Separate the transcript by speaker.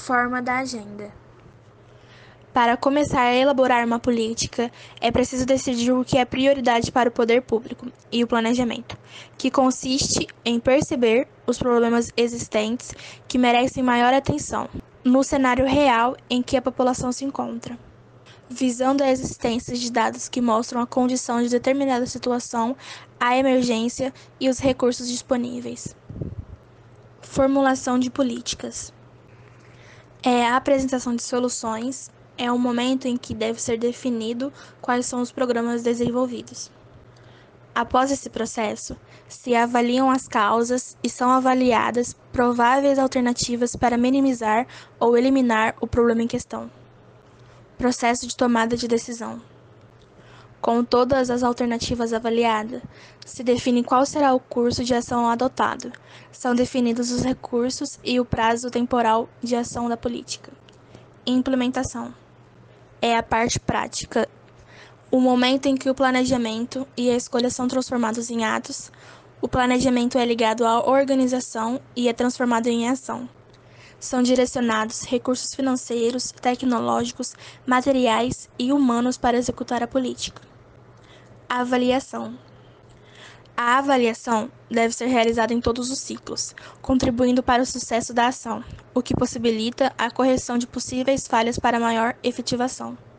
Speaker 1: Forma da agenda.
Speaker 2: Para começar a elaborar uma política, é preciso decidir o que é prioridade para o poder público e o planejamento, que consiste em perceber os problemas existentes que merecem maior atenção no cenário real em que a população se encontra, visando a existência de dados que mostram a condição de determinada situação, a emergência e os recursos disponíveis. Formulação de políticas. É a apresentação de soluções é o momento em que deve ser definido quais são os programas desenvolvidos. Após esse processo, se avaliam as causas e são avaliadas prováveis alternativas para minimizar ou eliminar o problema em questão. Processo de tomada de decisão. Com todas as alternativas avaliadas, se define qual será o curso de ação adotado. São definidos os recursos e o prazo temporal de ação da política. Implementação é a parte prática, o momento em que o planejamento e a escolha são transformados em atos. O planejamento é ligado à organização e é transformado em ação. São direcionados recursos financeiros, tecnológicos, materiais e humanos para executar a política. Avaliação. A avaliação deve ser realizada em todos os ciclos, contribuindo para o sucesso da ação, o que possibilita a correção de possíveis falhas para maior efetivação.